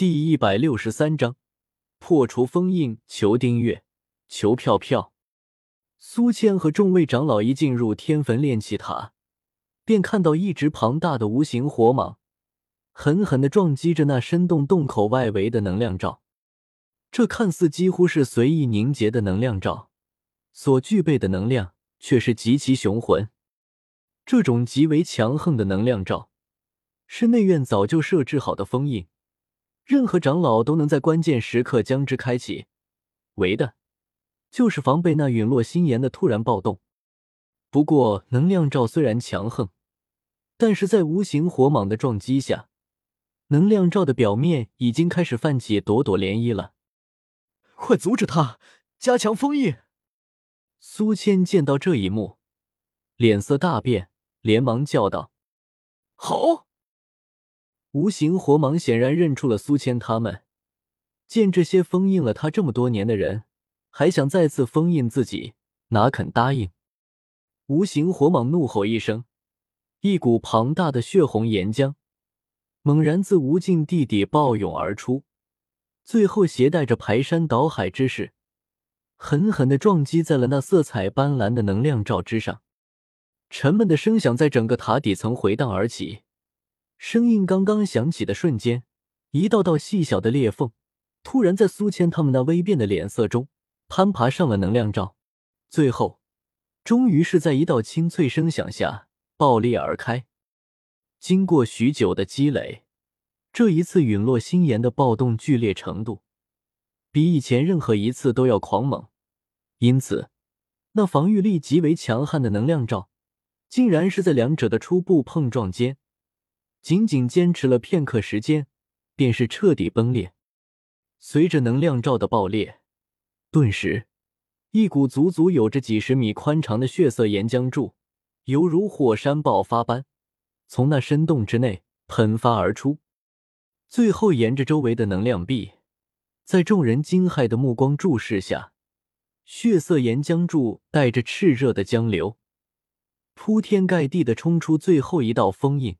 第一百六十三章破除封印。求订阅，求票票。苏谦和众位长老一进入天坟炼气塔，便看到一只庞大的无形火蟒，狠狠的撞击着那深洞洞口外围的能量罩。这看似几乎是随意凝结的能量罩，所具备的能量却是极其雄浑。这种极为强横的能量罩，是内院早就设置好的封印。任何长老都能在关键时刻将之开启，为的就是防备那陨落心炎的突然暴动。不过，能量罩虽然强横，但是在无形火蟒的撞击下，能量罩的表面已经开始泛起朵朵涟漪了。快阻止他，加强封印！苏谦见到这一幕，脸色大变，连忙叫道：“好！”无形火蟒显然认出了苏谦他们，见这些封印了他这么多年的人还想再次封印自己，哪肯答应？无形火蟒怒吼一声，一股庞大的血红岩浆猛然自无尽地底暴涌而出，最后携带着排山倒海之势，狠狠的撞击在了那色彩斑斓的能量罩之上，沉闷的声响在整个塔底层回荡而起。声音刚刚响起的瞬间，一道道细小的裂缝突然在苏谦他们那微变的脸色中攀爬上了能量罩，最后，终于是在一道清脆声响下爆裂而开。经过许久的积累，这一次陨落星岩的暴动剧烈程度比以前任何一次都要狂猛，因此，那防御力极为强悍的能量罩，竟然是在两者的初步碰撞间。仅仅坚持了片刻时间，便是彻底崩裂。随着能量罩的爆裂，顿时，一股足足有着几十米宽长的血色岩浆柱，犹如火山爆发般，从那深洞之内喷发而出。最后，沿着周围的能量壁，在众人惊骇的目光注视下，血色岩浆柱带着炽热的江流，铺天盖地的冲出最后一道封印。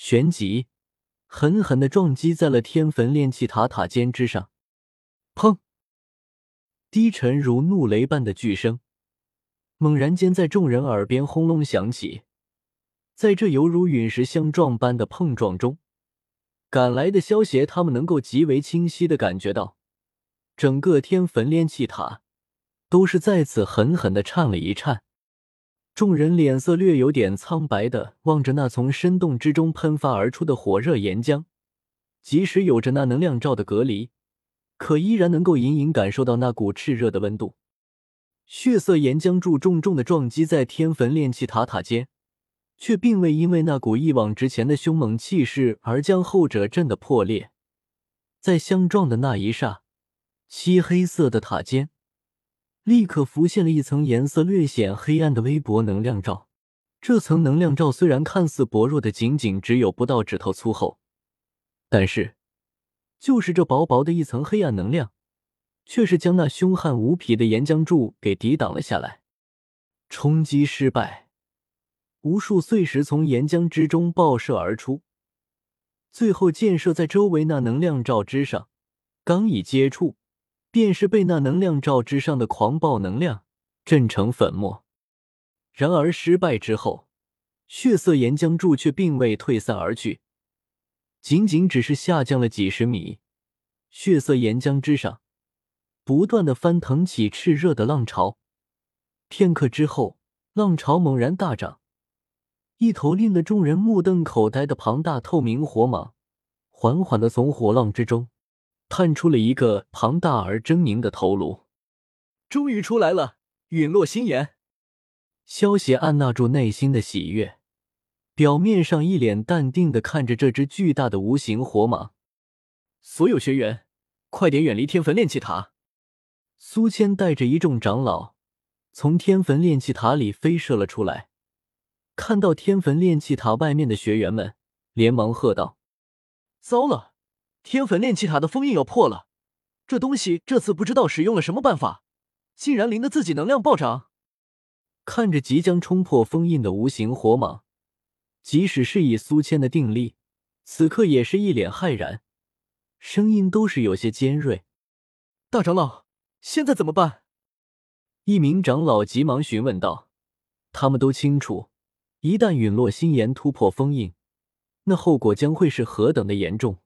旋即，狠狠的撞击在了天坟炼气塔塔尖之上。砰！低沉如怒雷般的巨声，猛然间在众人耳边轰隆响起。在这犹如陨石相撞般的碰撞中，赶来的消息，他们能够极为清晰的感觉到，整个天坟炼气塔都是在此狠狠的颤了一颤。众人脸色略有点苍白的望着那从深洞之中喷发而出的火热岩浆，即使有着那能量罩的隔离，可依然能够隐隐感受到那股炽热的温度。血色岩浆柱重重的撞击在天坟炼气塔塔尖，却并未因为那股一往直前的凶猛气势而将后者震得破裂。在相撞的那一刹，漆黑色的塔尖。立刻浮现了一层颜色略显黑暗的微薄能量罩。这层能量罩虽然看似薄弱的仅仅只有不到指头粗厚，但是就是这薄薄的一层黑暗能量，却是将那凶悍无匹的岩浆柱给抵挡了下来。冲击失败，无数碎石从岩浆之中爆射而出，最后溅射在周围那能量罩之上，刚一接触。便是被那能量罩之上的狂暴能量震成粉末。然而失败之后，血色岩浆柱却并未退散而去，仅仅只是下降了几十米。血色岩浆之上不断的翻腾起炽热的浪潮。片刻之后，浪潮猛然大涨，一头令得众人目瞪口呆的庞大透明火蟒缓缓的从火浪之中。探出了一个庞大而狰狞的头颅，终于出来了！陨落心炎，萧邪按捺住内心的喜悦，表面上一脸淡定的看着这只巨大的无形火蟒。所有学员，快点远离天坟炼气塔！苏谦带着一众长老从天坟炼气塔里飞射了出来，看到天坟炼气塔外面的学员们，连忙喝道：“糟了！”天坟炼气塔的封印要破了，这东西这次不知道使用了什么办法，竟然淋得自己能量暴涨。看着即将冲破封印的无形火蟒，即使是以苏谦的定力，此刻也是一脸骇然。声音都是有些尖锐。大长老，现在怎么办？一名长老急忙询问道：“他们都清楚，一旦陨落心炎突破封印，那后果将会是何等的严重。”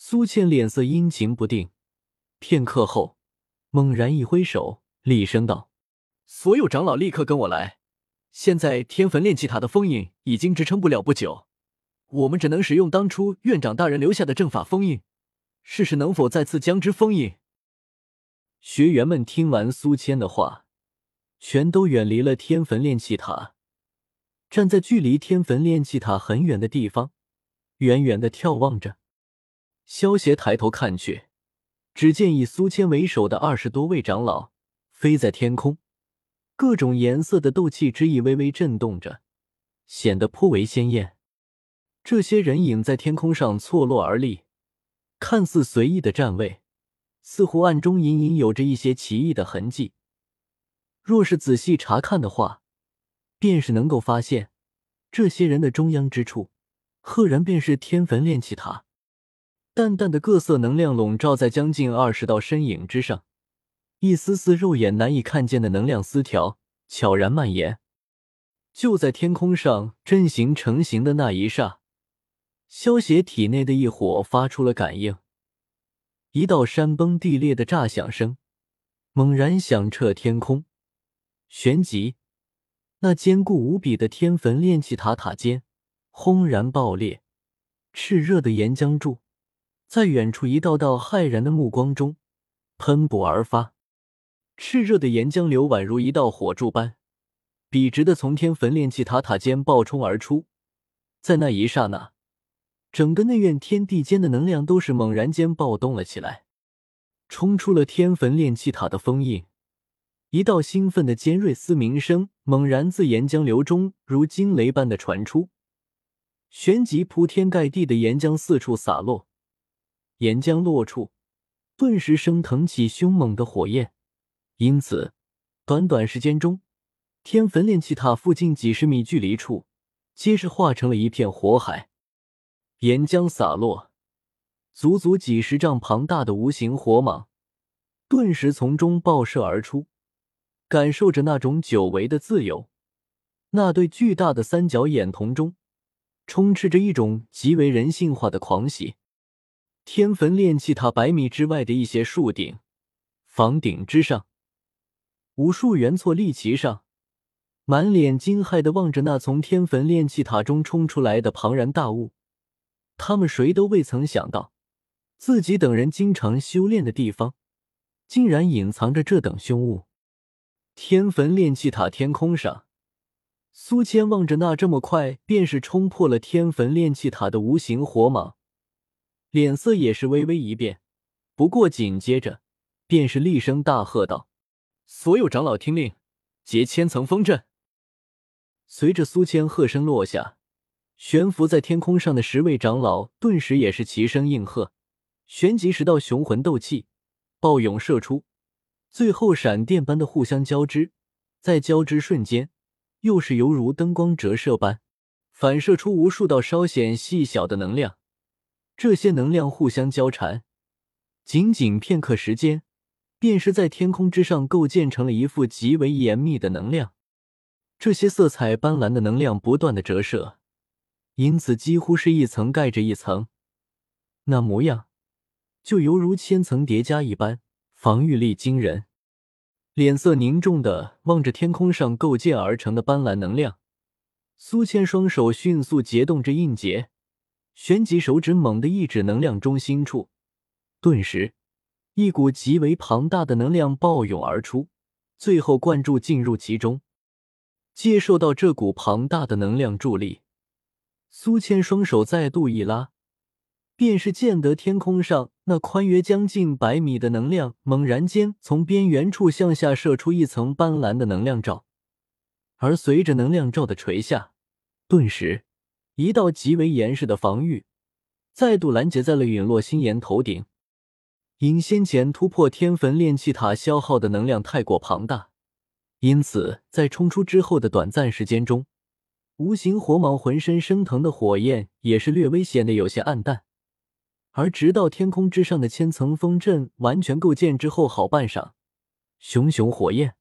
苏倩脸色阴晴不定，片刻后，猛然一挥手，厉声道：“所有长老立刻跟我来！现在天坟炼气塔的封印已经支撑不了不久，我们只能使用当初院长大人留下的阵法封印，试试能否再次将之封印。”学员们听完苏谦的话，全都远离了天坟炼气塔，站在距离天坟炼气塔很远的地方，远远的眺望着。萧协抬头看去，只见以苏谦为首的二十多位长老飞在天空，各种颜色的斗气之意微微震动着，显得颇为鲜艳。这些人影在天空上错落而立，看似随意的站位。似乎暗中隐隐有着一些奇异的痕迹。若是仔细查看的话，便是能够发现，这些人的中央之处，赫然便是天坟炼气塔。淡淡的各色能量笼罩在将近二十道身影之上，一丝丝肉眼难以看见的能量丝条悄然蔓延。就在天空上阵型成型的那一刹，萧协体内的一火发出了感应。一道山崩地裂的炸响声猛然响彻天空，旋即，那坚固无比的天坟炼气塔塔尖轰然爆裂，炽热的岩浆柱在远处一道道骇然的目光中喷薄而发，炽热的岩浆流宛如一道火柱般笔直的从天坟炼气塔塔尖爆冲而出，在那一刹那。整个内院天地间的能量都是猛然间暴动了起来，冲出了天坟炼气塔的封印。一道兴奋的尖锐嘶鸣声猛然自岩浆流中如惊雷般的传出，旋即铺天盖地的岩浆四处洒落，岩浆落处，顿时升腾起凶猛的火焰。因此，短短时间中，天坟炼气塔附近几十米距离处，皆是化成了一片火海。岩浆洒落，足足几十丈庞大的无形火蟒顿时从中爆射而出，感受着那种久违的自由。那对巨大的三角眼瞳中充斥着一种极为人性化的狂喜。天坟炼气塔百米之外的一些树顶、房顶之上，无数元错立旗上，满脸惊骇的望着那从天坟炼气塔中冲出来的庞然大物。他们谁都未曾想到，自己等人经常修炼的地方，竟然隐藏着这等凶物。天坟炼气塔天空上，苏谦望着那这么快便是冲破了天坟炼气塔的无形火蟒，脸色也是微微一变。不过紧接着，便是厉声大喝道：“所有长老听令，结千层风阵！”随着苏谦喝声落下。悬浮在天空上的十位长老顿时也是齐声应和，旋即十道雄浑斗气暴涌射出，最后闪电般的互相交织，在交织瞬间，又是犹如灯光折射般，反射出无数道稍显细小的能量。这些能量互相交缠，仅仅片刻时间，便是在天空之上构建成了一副极为严密的能量。这些色彩斑斓的能量不断的折射。因此，几乎是一层盖着一层，那模样就犹如千层叠加一般，防御力惊人。脸色凝重的望着天空上构建而成的斑斓能量，苏千双手迅速结动着印结，旋即手指猛地一指能量中心处，顿时一股极为庞大的能量暴涌而出，最后灌注进入其中。接受到这股庞大的能量助力。苏谦双手再度一拉，便是见得天空上那宽约将近百米的能量，猛然间从边缘处向下射出一层斑斓的能量罩，而随着能量罩的垂下，顿时一道极为严实的防御再度拦截在了陨落心炎头顶。因先前突破天坟炼气塔消耗的能量太过庞大，因此在冲出之后的短暂时间中。无形火蟒浑身升腾的火焰也是略微显得有些暗淡，而直到天空之上的千层风阵完全构建之后，好半晌，熊熊火焰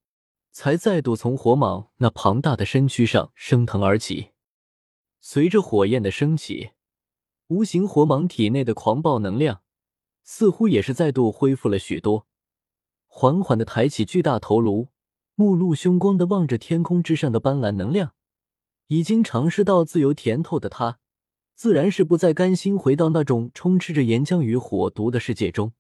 才再度从火蟒那庞大的身躯上升腾而起。随着火焰的升起，无形火蟒体内的狂暴能量似乎也是再度恢复了许多，缓缓的抬起巨大头颅，目露凶光的望着天空之上的斑斓能量。已经尝试到自由甜头的他。自然是不再甘心回到那种充斥着岩浆与火毒的世界中。